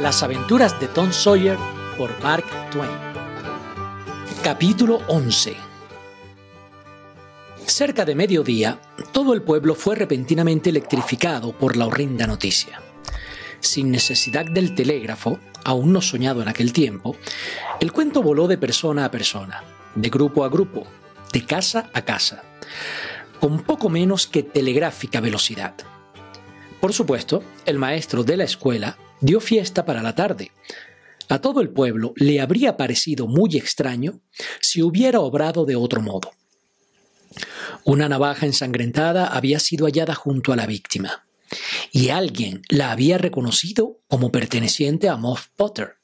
Las aventuras de Tom Sawyer por Mark Twain. Capítulo 11. Cerca de mediodía, todo el pueblo fue repentinamente electrificado por la horrenda noticia. Sin necesidad del telégrafo, aún no soñado en aquel tiempo, el cuento voló de persona a persona, de grupo a grupo, de casa a casa, con poco menos que telegráfica velocidad. Por supuesto, el maestro de la escuela dio fiesta para la tarde. A todo el pueblo le habría parecido muy extraño si hubiera obrado de otro modo. Una navaja ensangrentada había sido hallada junto a la víctima, y alguien la había reconocido como perteneciente a Moff Potter.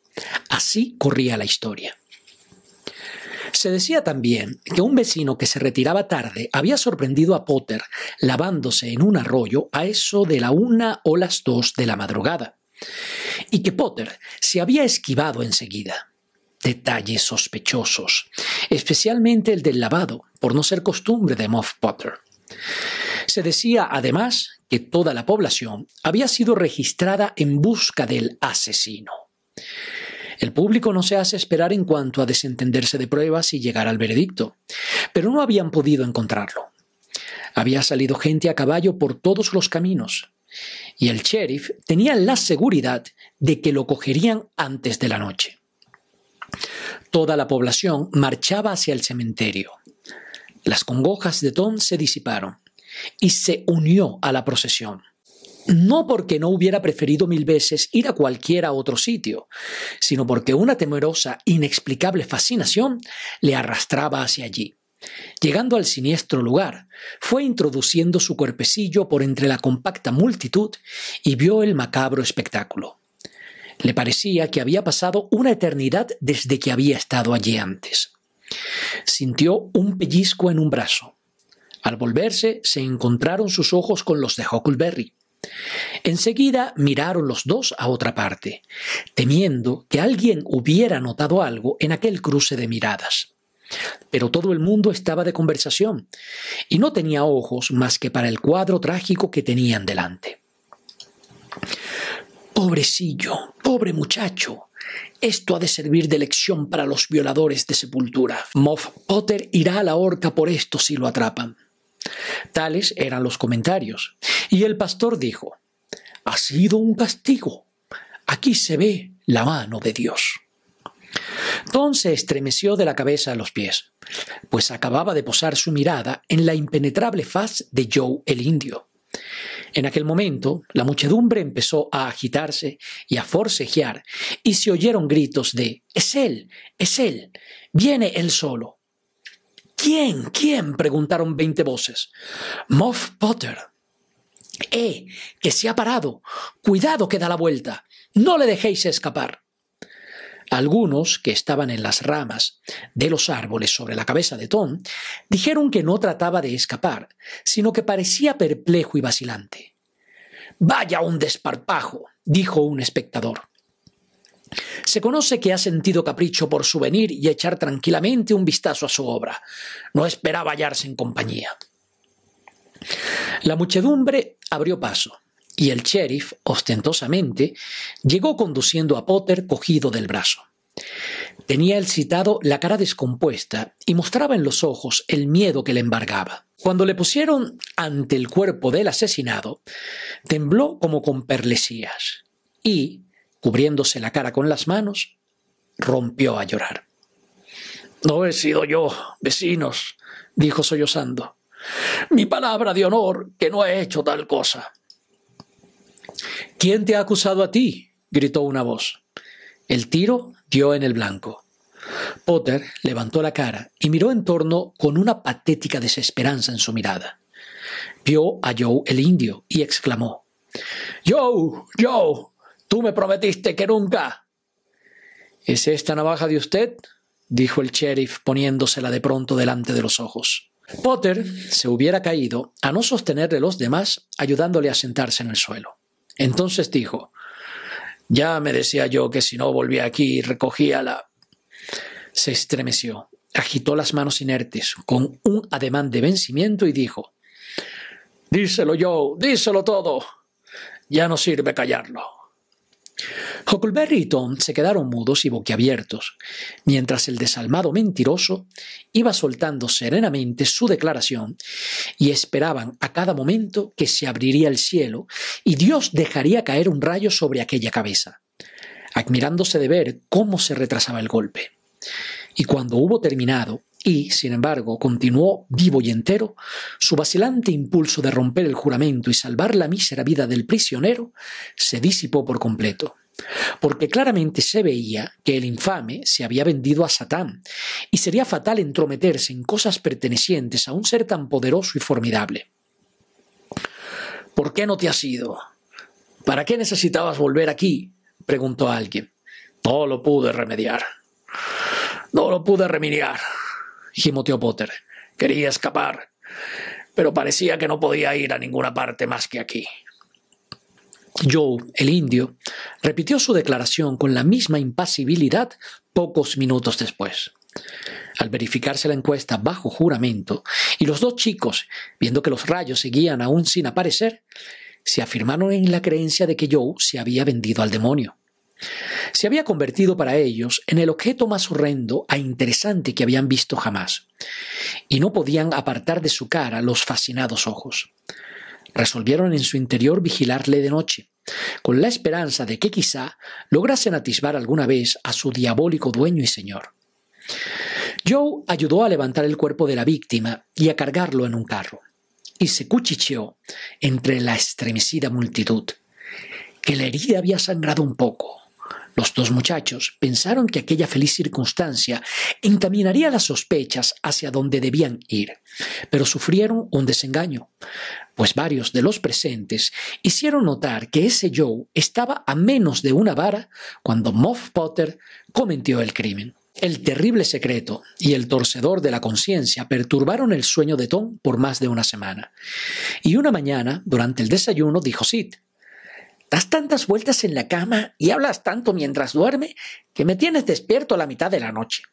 Así corría la historia. Se decía también que un vecino que se retiraba tarde había sorprendido a Potter lavándose en un arroyo a eso de la una o las dos de la madrugada, y que Potter se había esquivado enseguida. Detalles sospechosos, especialmente el del lavado, por no ser costumbre de Moff Potter. Se decía además que toda la población había sido registrada en busca del asesino. El público no se hace esperar en cuanto a desentenderse de pruebas y llegar al veredicto, pero no habían podido encontrarlo. Había salido gente a caballo por todos los caminos, y el sheriff tenía la seguridad de que lo cogerían antes de la noche. Toda la población marchaba hacia el cementerio. Las congojas de Tom se disiparon y se unió a la procesión. No porque no hubiera preferido mil veces ir a cualquiera otro sitio, sino porque una temerosa, inexplicable fascinación le arrastraba hacia allí. Llegando al siniestro lugar, fue introduciendo su cuerpecillo por entre la compacta multitud y vio el macabro espectáculo. Le parecía que había pasado una eternidad desde que había estado allí antes. Sintió un pellizco en un brazo. Al volverse, se encontraron sus ojos con los de Huckleberry. Enseguida miraron los dos a otra parte, temiendo que alguien hubiera notado algo en aquel cruce de miradas. Pero todo el mundo estaba de conversación y no tenía ojos más que para el cuadro trágico que tenían delante. Pobrecillo, pobre muchacho. Esto ha de servir de lección para los violadores de sepultura. Moff Potter irá a la horca por esto si lo atrapan. Tales eran los comentarios. Y el pastor dijo, ha sido un castigo. Aquí se ve la mano de Dios. Tom se estremeció de la cabeza a los pies, pues acababa de posar su mirada en la impenetrable faz de Joe el indio. En aquel momento, la muchedumbre empezó a agitarse y a forcejear, y se oyeron gritos de Es él, es él, viene él solo. ¿Quién? ¿Quién? preguntaron veinte voces. Moff Potter. ¡Eh! que se ha parado. Cuidado que da la vuelta. No le dejéis escapar. Algunos, que estaban en las ramas de los árboles sobre la cabeza de Tom, dijeron que no trataba de escapar, sino que parecía perplejo y vacilante. Vaya un desparpajo, dijo un espectador. Se conoce que ha sentido capricho por su venir y echar tranquilamente un vistazo a su obra. No esperaba hallarse en compañía. La muchedumbre abrió paso y el sheriff, ostentosamente, llegó conduciendo a Potter cogido del brazo. Tenía el citado la cara descompuesta y mostraba en los ojos el miedo que le embargaba. Cuando le pusieron ante el cuerpo del asesinado, tembló como con perlesías y, cubriéndose la cara con las manos, rompió a llorar. No he sido yo, vecinos, dijo sollozando. Mi palabra de honor que no he hecho tal cosa. ¿Quién te ha acusado a ti? gritó una voz. El tiro dio en el blanco. Potter levantó la cara y miró en torno con una patética desesperanza en su mirada. Vio a Joe el indio y exclamó Joe, Joe, tú me prometiste que nunca. ¿Es esta navaja de usted? dijo el sheriff poniéndosela de pronto delante de los ojos. Potter se hubiera caído a no sostenerle los demás, ayudándole a sentarse en el suelo. Entonces dijo, ya me decía yo que si no volvía aquí recogía la... Se estremeció, agitó las manos inertes con un ademán de vencimiento y dijo, Díselo yo, díselo todo. Ya no sirve callarlo. Huckleberry y Tom se quedaron mudos y boquiabiertos, mientras el desalmado mentiroso iba soltando serenamente su declaración y esperaban a cada momento que se abriría el cielo y Dios dejaría caer un rayo sobre aquella cabeza, admirándose de ver cómo se retrasaba el golpe. Y cuando hubo terminado, y, sin embargo, continuó vivo y entero, su vacilante impulso de romper el juramento y salvar la mísera vida del prisionero se disipó por completo porque claramente se veía que el infame se había vendido a Satán, y sería fatal entrometerse en cosas pertenecientes a un ser tan poderoso y formidable. ¿Por qué no te has ido? ¿Para qué necesitabas volver aquí? preguntó alguien. No lo pude remediar. No lo pude remediar, gimoteó Potter. Quería escapar, pero parecía que no podía ir a ninguna parte más que aquí. Joe, el indio, repitió su declaración con la misma impasibilidad pocos minutos después. Al verificarse la encuesta bajo juramento, y los dos chicos, viendo que los rayos seguían aún sin aparecer, se afirmaron en la creencia de que Joe se había vendido al demonio. Se había convertido para ellos en el objeto más horrendo e interesante que habían visto jamás, y no podían apartar de su cara los fascinados ojos resolvieron en su interior vigilarle de noche, con la esperanza de que quizá lograsen atisbar alguna vez a su diabólico dueño y señor. Joe ayudó a levantar el cuerpo de la víctima y a cargarlo en un carro, y se cuchicheó entre la estremecida multitud, que la herida había sangrado un poco, los dos muchachos pensaron que aquella feliz circunstancia encaminaría las sospechas hacia donde debían ir, pero sufrieron un desengaño, pues varios de los presentes hicieron notar que ese Joe estaba a menos de una vara cuando Moff Potter cometió el crimen. El terrible secreto y el torcedor de la conciencia perturbaron el sueño de Tom por más de una semana. Y una mañana, durante el desayuno, dijo Sid, Das tantas vueltas en la cama y hablas tanto mientras duerme que me tienes despierto la mitad de la noche.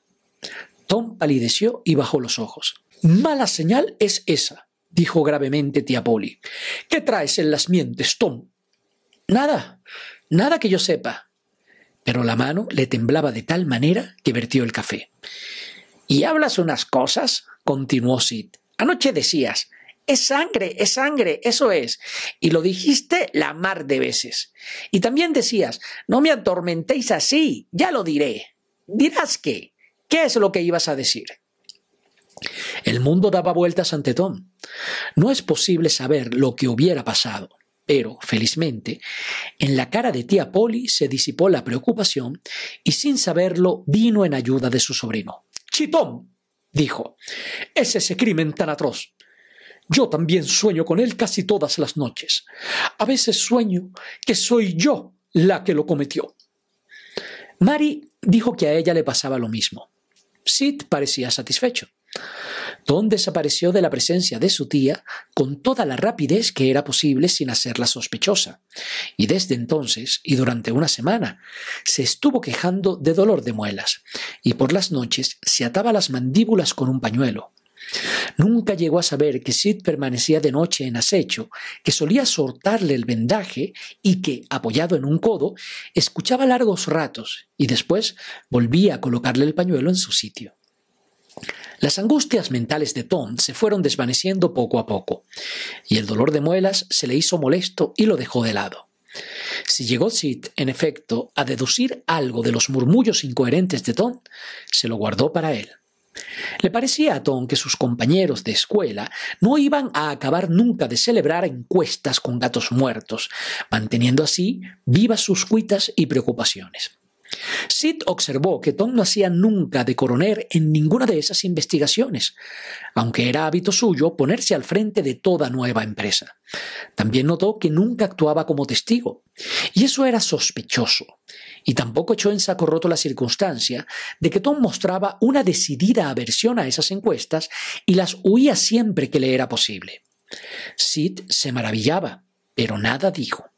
Tom palideció y bajó los ojos. Mala señal es esa, dijo gravemente tía Polly. ¿Qué traes en las mientes, Tom? Nada, nada que yo sepa. Pero la mano le temblaba de tal manera que vertió el café. ¿Y hablas unas cosas? continuó Sid. Anoche decías, es sangre, es sangre, eso es. Y lo dijiste la mar de veces. Y también decías, no me atormentéis así, ya lo diré. Dirás qué, ¿qué es lo que ibas a decir? El mundo daba vueltas ante Tom. No es posible saber lo que hubiera pasado, pero, felizmente, en la cara de tía Polly se disipó la preocupación y sin saberlo vino en ayuda de su sobrino. Chitón, dijo, es ese crimen tan atroz. Yo también sueño con él casi todas las noches. A veces sueño que soy yo la que lo cometió. Mary dijo que a ella le pasaba lo mismo. Sid parecía satisfecho. Tom desapareció de la presencia de su tía con toda la rapidez que era posible sin hacerla sospechosa, y desde entonces y durante una semana se estuvo quejando de dolor de muelas, y por las noches se ataba las mandíbulas con un pañuelo, Nunca llegó a saber que Sid permanecía de noche en acecho, que solía soltarle el vendaje y que, apoyado en un codo, escuchaba largos ratos y después volvía a colocarle el pañuelo en su sitio. Las angustias mentales de Tom se fueron desvaneciendo poco a poco, y el dolor de muelas se le hizo molesto y lo dejó de lado. Si llegó Sid, en efecto, a deducir algo de los murmullos incoherentes de Tom, se lo guardó para él. Le parecía a Tom que sus compañeros de escuela no iban a acabar nunca de celebrar encuestas con gatos muertos, manteniendo así vivas sus cuitas y preocupaciones. Sid observó que Tom no hacía nunca de coronel en ninguna de esas investigaciones, aunque era hábito suyo ponerse al frente de toda nueva empresa. También notó que nunca actuaba como testigo, y eso era sospechoso, y tampoco echó en saco roto la circunstancia de que Tom mostraba una decidida aversión a esas encuestas y las huía siempre que le era posible. Sid se maravillaba, pero nada dijo.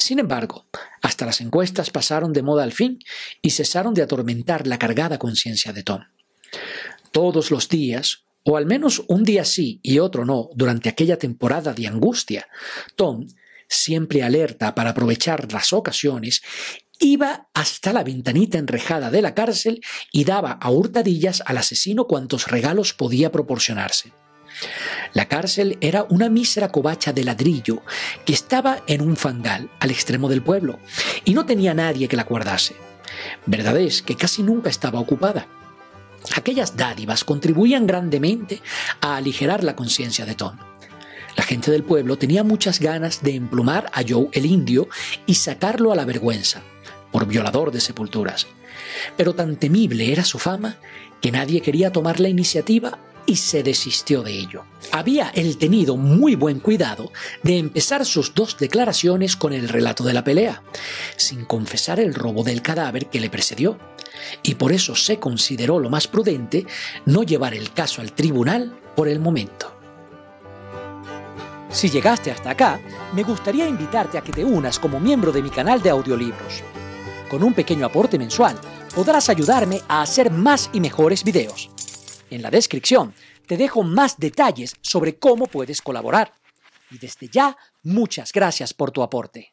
Sin embargo, hasta las encuestas pasaron de moda al fin y cesaron de atormentar la cargada conciencia de Tom. Todos los días, o al menos un día sí y otro no, durante aquella temporada de angustia, Tom, siempre alerta para aprovechar las ocasiones, iba hasta la ventanita enrejada de la cárcel y daba a hurtadillas al asesino cuantos regalos podía proporcionarse. La cárcel era una mísera covacha de ladrillo que estaba en un fangal al extremo del pueblo y no tenía nadie que la guardase. Verdad es que casi nunca estaba ocupada. Aquellas dádivas contribuían grandemente a aligerar la conciencia de Tom. La gente del pueblo tenía muchas ganas de emplumar a Joe el indio y sacarlo a la vergüenza, por violador de sepulturas. Pero tan temible era su fama que nadie quería tomar la iniciativa y se desistió de ello. Había él tenido muy buen cuidado de empezar sus dos declaraciones con el relato de la pelea, sin confesar el robo del cadáver que le precedió, y por eso se consideró lo más prudente no llevar el caso al tribunal por el momento. Si llegaste hasta acá, me gustaría invitarte a que te unas como miembro de mi canal de audiolibros. Con un pequeño aporte mensual, podrás ayudarme a hacer más y mejores videos. En la descripción te dejo más detalles sobre cómo puedes colaborar. Y desde ya, muchas gracias por tu aporte.